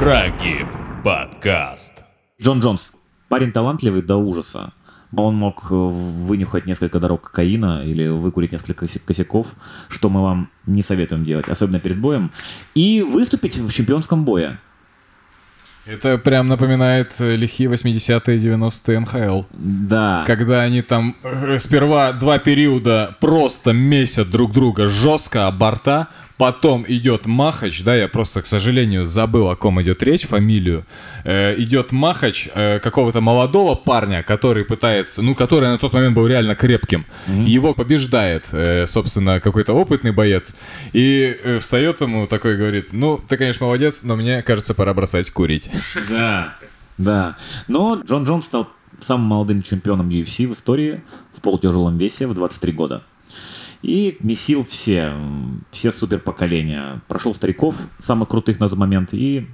Прогиб подкаст. Джон Джонс. Парень талантливый до ужаса. Он мог э, вынюхать несколько дорог кокаина или выкурить несколько кося- косяков, что мы вам не советуем делать, особенно перед боем, и выступить в чемпионском бое. Это прям напоминает э, лихие 80-е 90-е НХЛ. Да. Когда они там э, сперва два периода просто месят друг друга жестко о борта, потом идет Махач, да, я просто, к сожалению, забыл, о ком идет речь, фамилию. Э, идет Махач э, какого-то молодого парня, который пытается, ну, который на тот момент был реально крепким. Его побеждает, э, собственно, какой-то опытный боец. И э, встает ему такой говорит, ну, ты, конечно, молодец, но мне кажется, пора бросать курить. Да. Да. Но Джон Джонс стал самым молодым чемпионом UFC в истории в полутяжелом весе в 23 года. И месил все, все супер поколения. Прошел стариков, самых крутых на тот момент, и,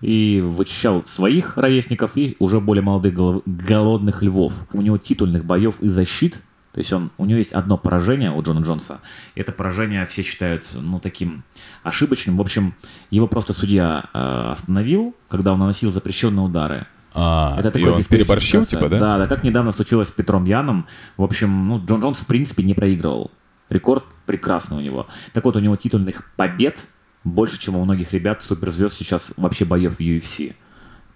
и вычищал своих ровесников и уже более молодых голов- голодных львов. У него титульных боев и защит то есть он, у него есть одно поражение у Джона Джонса. Это поражение все считают, ну, таким ошибочным. В общем, его просто судья э, остановил, когда он наносил запрещенные удары. А, Это такой он переборщил, типа, да? Да, да, как недавно случилось с Петром Яном. В общем, ну, Джон Джонс, в принципе, не проигрывал. Рекорд прекрасный у него. Так вот, у него титульных побед больше, чем у многих ребят, суперзвезд сейчас вообще боев в UFC.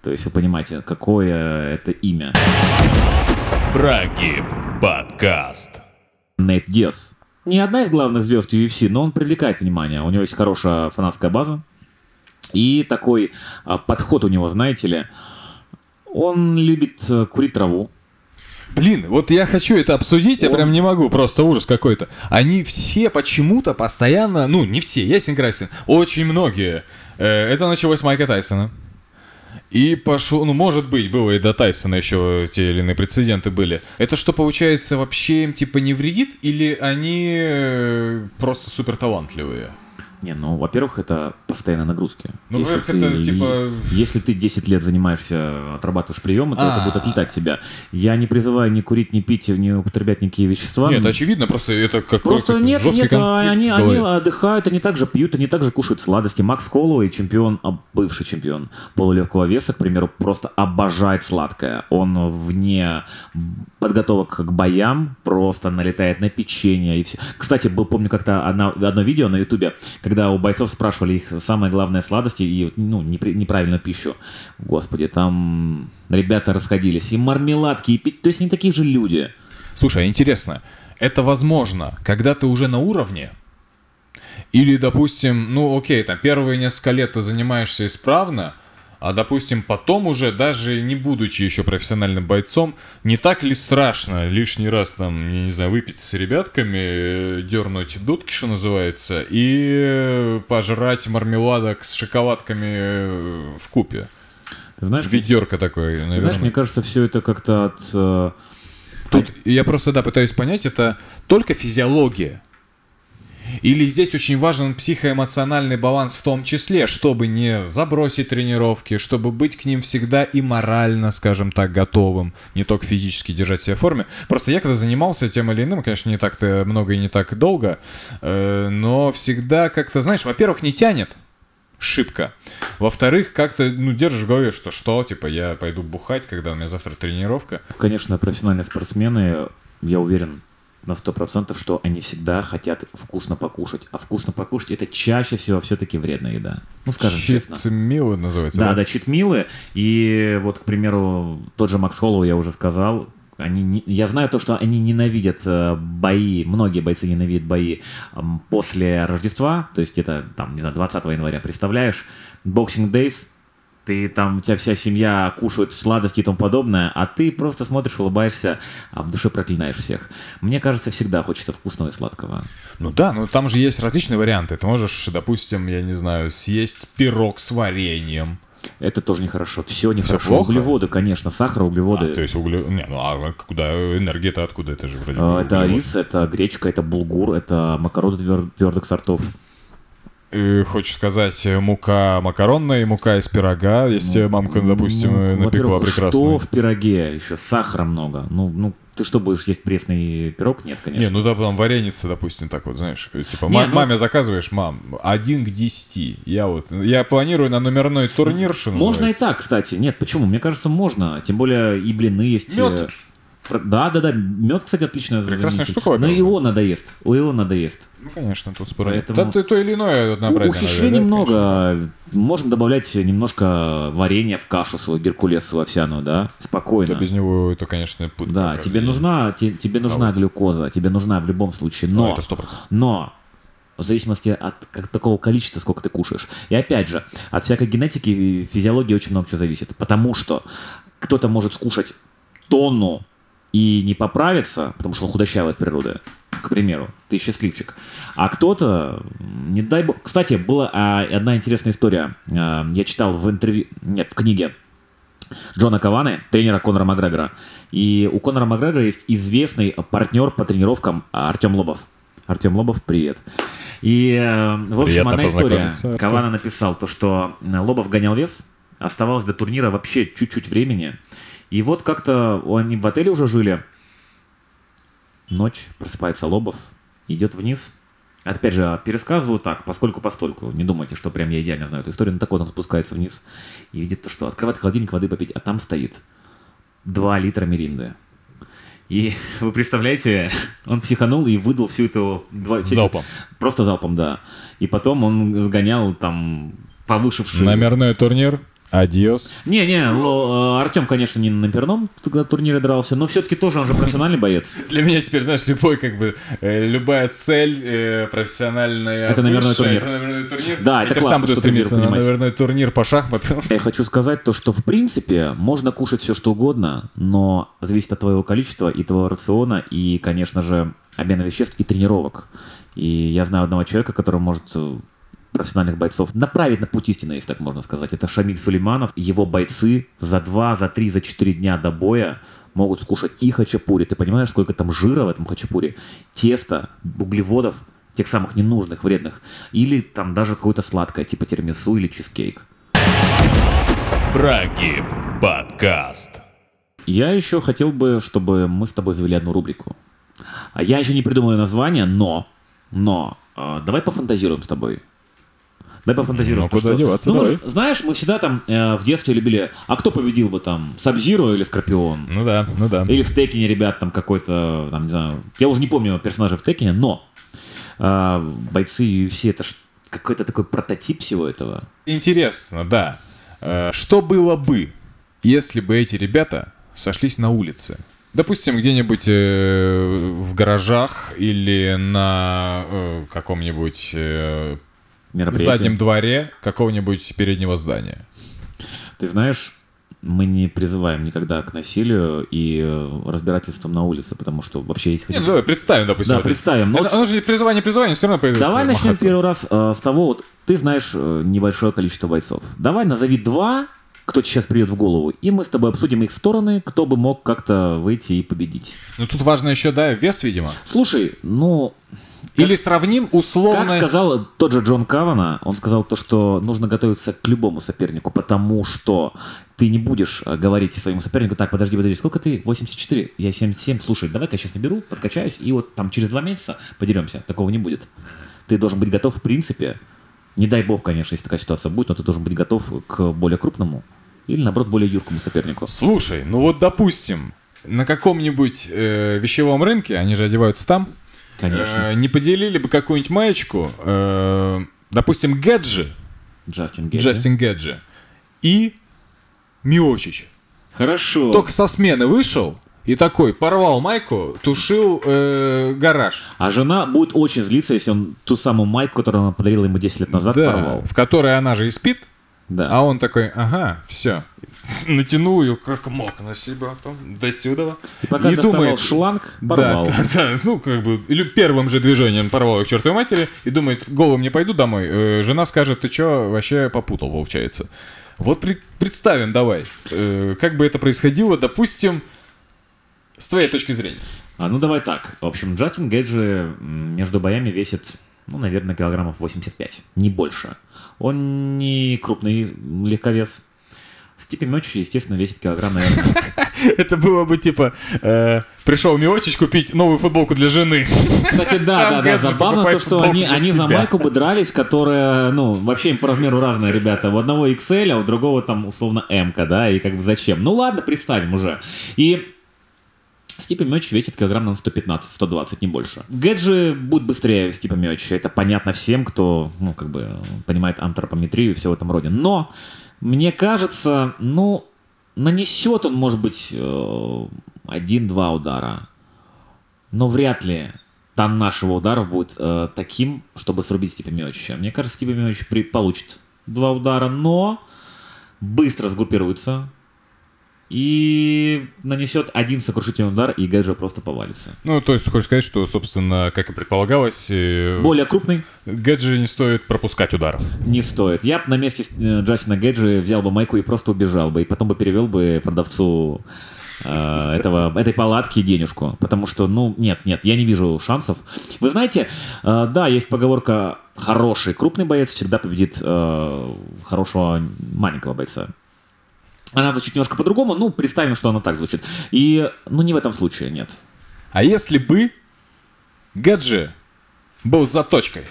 То есть вы понимаете, какое это имя. Прогиб подкаст. Нейт Диас. Не одна из главных звезд UFC, но он привлекает внимание. У него есть хорошая фанатская база. И такой а, подход у него, знаете ли, он любит э, курить траву. Блин, вот я хочу это обсудить, я Он- прям не могу, просто ужас какой-то. Они все почему-то постоянно, ну, не все, ясен красен, очень многие. Э, Это началось с Майка Тайсона. И пошло, ну, может быть, было и до Тайсона еще те или иные прецеденты были. Это что, получается, вообще им типа не вредит? Или они э, просто супер талантливые? Не, ну, во-первых, это постоянные нагрузки. Ну, во-первых, это, типа- Если ты 10 лет занимаешься, отрабатываешь приемы, то это А. будет отлетать тебя. Я не призываю ни курить, ни пить, ни употреблять никакие вещества. Нет, очевидно, просто это как Просто нет, нет, а, они, они отдыхают, они также пьют, они также кушают сладости. Макс Холлоуэй, чемпион, а, бывший чемпион полулегкого веса, к примеру, просто обожает сладкое. Он вне подготовок к боям просто налетает на печенье и все. Кстати, был, помню, как-то одно, одно видео на ютубе, когда у бойцов спрашивали их самые главные сладости и ну, неправильную пищу. Господи, там ребята расходились. И мармеладки, и пить. То есть они такие же люди. Слушай, интересно, это возможно, когда ты уже на уровне? Или, допустим, ну окей, там первые несколько лет ты занимаешься исправно, а допустим потом уже, даже не будучи еще профессиональным бойцом, не так ли страшно лишний раз там, я не знаю, выпить с ребятками, э, дернуть дудки, что называется, и э, пожрать мармеладок с шоколадками э, в купе? Ты знаешь, Ведерко такое, Ты наверное. знаешь, мне кажется, все это как-то от... Тут я просто, да, пытаюсь понять, это только физиология? Или здесь очень важен психоэмоциональный баланс в том числе, чтобы не забросить тренировки, чтобы быть к ним всегда и морально, скажем так, готовым, не только физически держать себя в форме. Просто я когда занимался тем или иным, конечно, не так-то много и не так долго, э, но всегда как-то, знаешь, во-первых, не тянет, шибко. Во-вторых, как-то, ну, держишь в голове, что что, типа, я пойду бухать, когда у меня завтра тренировка. Конечно, профессиональные спортсмены, я уверен на 100%, что они всегда хотят вкусно покушать. А вкусно покушать это чаще всего все-таки вредная еда. Ну, скажем честно. Читмилы называется, Да, да, читмилы. И вот, к примеру, тот же Макс Холлоу, я уже сказал, они не- я знаю то, что они ненавидят э, бои, многие бойцы ненавидят бои после Рождества, то есть это, там, не знаю, 20 января, представляешь, Boxing Days, ты там, у тебя вся семья кушает сладости и тому подобное, а ты просто смотришь, улыбаешься, а в душе проклинаешь всех. Мне кажется, всегда хочется вкусного и сладкого. Ну да, ну там же есть различные варианты. Ты можешь, допустим, я не знаю, съесть пирог с вареньем. Это тоже нехорошо. Все нехорошо. плохо? Углеводы, конечно, сахар, углеводы. А, то есть угле... Не, ну а куда? Энергия-то откуда? Это же вроде А, Это рис, это гречка, это булгур, это макароны твер- твердых сортов. И хочешь сказать, э, мука макаронная и мука из пирога, если тебе мамка, допустим, Ну, э, напекла прекрасно. Что в пироге? Еще сахара много. Ну, ну, Ты что, будешь есть пресный пирог? Нет, конечно. Не, ну да, там вареница, допустим, так вот, знаешь, э, типа, Не, ма- ну- маме заказываешь, мам, один к десяти. Я вот, я планирую на номерной турнир, что Можно и называется. так, кстати. Нет, почему? Мне кажется, можно. Тем более и блины есть. Мёд. Да, да, да. Мед, кстати, отличная Прекрасная штука, Но во-первых. его надоест. У его надоест. Ну, конечно, тут спорно. Поэтому- Да, то, то или иное У однообразие. ухищрений наверное, да. Можно добавлять немножко варенья в кашу свою геркулесовую овсяную, да? Спокойно. Да без него это, конечно, пытка. Да, тебе нужна, те- тебе нужна глюкоза, тебе нужна в любом случае, Ну, но, это 100%. но в зависимости от как, такого количества, сколько ты кушаешь. И опять же, от всякой генетики и физиологии очень много чего зависит, потому что кто-то может скушать тонну и не поправиться, потому что он худощавый от природы, к примеру, ты счастливчик. А кто-то, не дай бог... Кстати, была а, одна интересная история. А, я читал в интервью... Нет, в книге Джона Каваны, тренера Конора Макгрегора. И у Конора Макгрегора есть известный партнер по тренировкам Артем Лобов. Артем Лобов, привет. И, э, в общем, Приятно одна история. Кавана написал то, что э, Лобов гонял вес, оставалось до турнира вообще чуть-чуть времени. И вот как-то они в отеле уже жили. Ночь, просыпается Лобов, идет вниз. Опять же, пересказываю так, поскольку постольку. Не думайте, что прям я идеально знаю эту историю. Но так вот он спускается вниз и видит то, что открывает холодильник воды попить, а там стоит 2 литра меринды. И вы представляете, он психанул и выдал всю эту... залпом. Просто залпом, да. И потом он сгонял там повышивший... Номерной турнир. Адиос. Не-не, э, Артем, конечно, не на перном тогда турнире дрался, но все-таки тоже он же профессиональный боец. Для меня теперь, знаешь, любой, как бы, э, любая цель э, профессиональная. Это номерной высшая, турнир. Это турнир. Да, это классно, сам что ты меру стремиться на понимать. номерной турнир по шахматам. Я хочу сказать то, что в принципе можно кушать все что угодно, но зависит от твоего количества и твоего рациона, и, конечно же, обмена веществ и тренировок. И я знаю одного человека, который может профессиональных бойцов направить на путь истины, если так можно сказать. Это Шамиль Сулейманов. Его бойцы за 2, за 3, за 4 дня до боя могут скушать и хачапури. Ты понимаешь, сколько там жира в этом хачапури? Теста, углеводов, тех самых ненужных, вредных. Или там даже какое-то сладкое, типа термису или чизкейк. Прогиб. Подкаст. Я еще хотел бы, чтобы мы с тобой завели одну рубрику. А я еще не придумаю название, но, но, э, давай пофантазируем с тобой. Давай пофантазируем. Ну, куда что- деваться, Ну, мы давай. же- знаешь, мы всегда там э, в детстве любили, а кто победил бы там, Сабзиро или Скорпион? Ну да, ну да. Или в Текине, ребят, там какой-то, там, не знаю, я уже не помню персонажа в Текине, но э, бойцы UFC это ж какой-то такой прототип всего этого. Интересно, да. Э, Что было бы, если бы эти ребята сошлись на улице? Допустим, где-нибудь э, в гаражах или на э, каком-нибудь э, Мероприятие. заднем дворе какого-нибудь переднего здания. Ты знаешь, мы не призываем никогда к насилию и э, разбирательствам на улице, потому что вообще есть... Не, ну давай представим, допустим. Да, вот представим. Это- вот Оно же призывание, призывание, все равно пойдут Давай э, начнем махаться. первый раз э, с того, вот ты знаешь э, небольшое количество бойцов. Давай назови два, кто тебе сейчас придет в голову, и мы с тобой обсудим их стороны, кто бы мог как-то выйти и победить. Ну тут важно еще, да, вес, видимо. Слушай, ну, Или сравним условно... как сказал тот же Джон Кавана, он сказал то, что нужно готовиться к любому сопернику, потому что ты не будешь э, говорить своему сопернику, так, подожди, подожди, сколько ты? 84? Я 77, слушай, давай-ка я сейчас наберу, подкачаюсь, и вот там через два месяца подеремся. Такого не будет. Ты должен быть готов, в принципе, не дай бог, конечно, если такая ситуация будет, но ты должен быть готов к более крупному или, наоборот, более юркому сопернику. Слушай, ну вот допустим, на каком-нибудь э, вещевом рынке, они же одеваются там, Конечно. э, не поделили бы какую-нибудь маечку, э, допустим, Гэджи, Джастин Гетти. Джастин Гэджи, и Миочич. Хорошо. Только со смены вышел и такой порвал майку, тушил э, гараж. А жена будет очень злиться, если он ту самую майку, которую она подарила ему 10 лет назад, Да, порвал. в которой она же и спит, Да. а он такой, ага, все. Натянул ее как мог на себя там, до сюда. И пока доставал думает, шланг, Да, порвал. Да, да, ну как бы или первым же движением порвал ее к чертовой матери и думает, голым не пойду домой. Э, жена скажет, ты что, вообще попутал, получается. Вот при- представим, давай, э, как бы это происходило, допустим, с твоей точки зрения. А, ну давай так. В общем, Джастин Гейджи между боями весит, ну, наверное, килограммов 85, не больше. Он не крупный м, легковес. Стипи Мёч, естественно, весит килограмм, наверное. Это было бы типа, э, пришел Миочич купить новую футболку для жены. Кстати, да, да, да, забавно то, что они, они за майку бы дрались, которая, ну, вообще им по размеру разные ребята. У одного XL, а у другого там условно M, да, и как бы зачем? Ну ладно, представим уже. И Стипа Мёч весит килограмм на 115-120, не больше. Гэджи будет быстрее Стипа Мёч. Это понятно всем, кто, ну, как бы, понимает антропометрию и все в этом роде. Но, мне кажется, ну, нанесет он, может быть, э, один-два удара. Но вряд ли тоннаж его ударов будет э, таким, чтобы срубить Стипа Миочича. Мне кажется, Стипа Миочич при- получит два удара, но быстро сгруппируется и нанесет один сокрушительный удар, и Гэджи просто повалится. Ну, то есть, хочешь сказать, что, собственно, как и предполагалось, э, Более крупный Гэджи не стоит пропускать ударов. не стоит. Я бы на месте э, Джастина Гэджи взял бы майку и просто убежал бы, и потом бы перевел бы продавцу э, этого, этой палатки денежку. Потому что, ну, нет, нет, я не вижу шансов. Вы знаете, э, да, есть поговорка «хороший крупный боец всегда победит э, хорошего маленького бойца». Она звучит немножко по-другому, ну, представим, что она так звучит. И, ну, не в этом случае, нет. А если бы Гэджи был заточкой?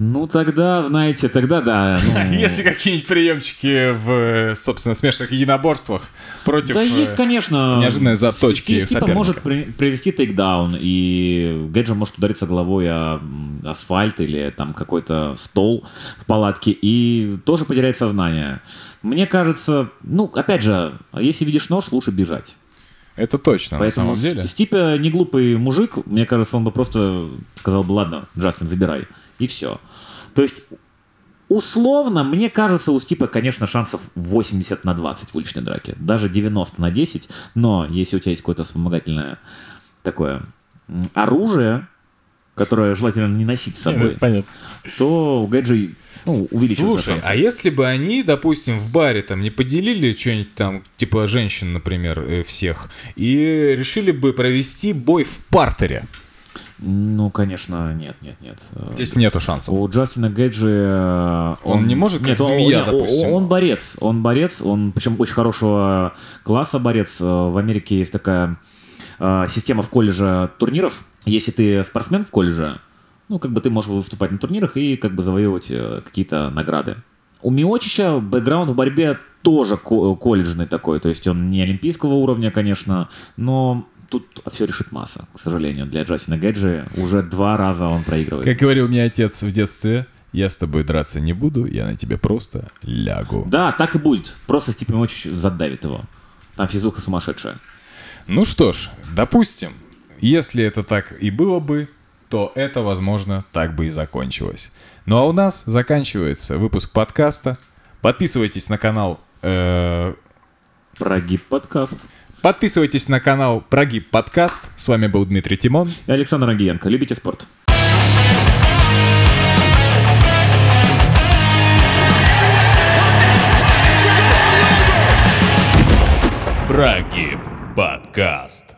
Ну, тогда, знаете, тогда да. ну, Если какие-нибудь приемчики в, собственно, смешанных единоборствах против... Да э, есть, конечно. неожиданные заточки Стипа соперника. может при- привести тейкдаун, и Гэджи может удариться головой о асфальт или там какой-то стол в палатке, и тоже потеряет сознание. Мне кажется, ну, опять же, если видишь нож, лучше бежать. Это точно, Поэтому на самом деле. С- Стипа не глупый мужик, мне кажется, он бы просто сказал бы, ладно, Джастин, забирай. И все. То есть, условно, мне кажется, у Стипа, конечно, шансов 80 на 20 в уличной драке. Даже 90 на 10. Но если у тебя есть какое-то вспомогательное такое оружие, которое желательно не носить с собой, Понятно. то у Гэджи ну, увеличиваются Слушай, а если бы они, допустим, в баре там не поделили что-нибудь там, типа женщин, например, э, всех, и решили бы провести бой в партере? Ну, конечно, нет, нет, нет. Здесь нету шансов. У Джастина Гэджи... э, Он не может, как Нет, он- змея, он, допустим? Он борец. Он борец, он причем очень хорошего класса борец. Э, В Америке есть такая система в колледже турниров. Если ты спортсмен в колледже, ну, как бы ты можешь выступать на турнирах и как бы завоевывать э, какие-то награды. У Миочича бэкграунд в борьбе тоже ко- колледжный такой, то есть он не олимпийского уровня, конечно, но тут все решит масса, к сожалению, для Джастина Гэджи. Уже два раза он проигрывает. Как говорил мне отец в детстве, я с тобой драться не буду, я на тебя просто лягу. Да, так и будет. Просто Степи Мочич задавит его. Там физуха сумасшедшая. Ну что ж, допустим, если это так и было бы, то это, возможно, так бы и закончилось. Ну а у нас заканчивается выпуск подкаста. Подписывайтесь на канал э, Прогиб подкаст. Подписывайтесь на канал Прогиб Подкаст. С вами был Дмитрий Тимон. И Александр Агиенко. Любите спорт. Прогиб подкаст.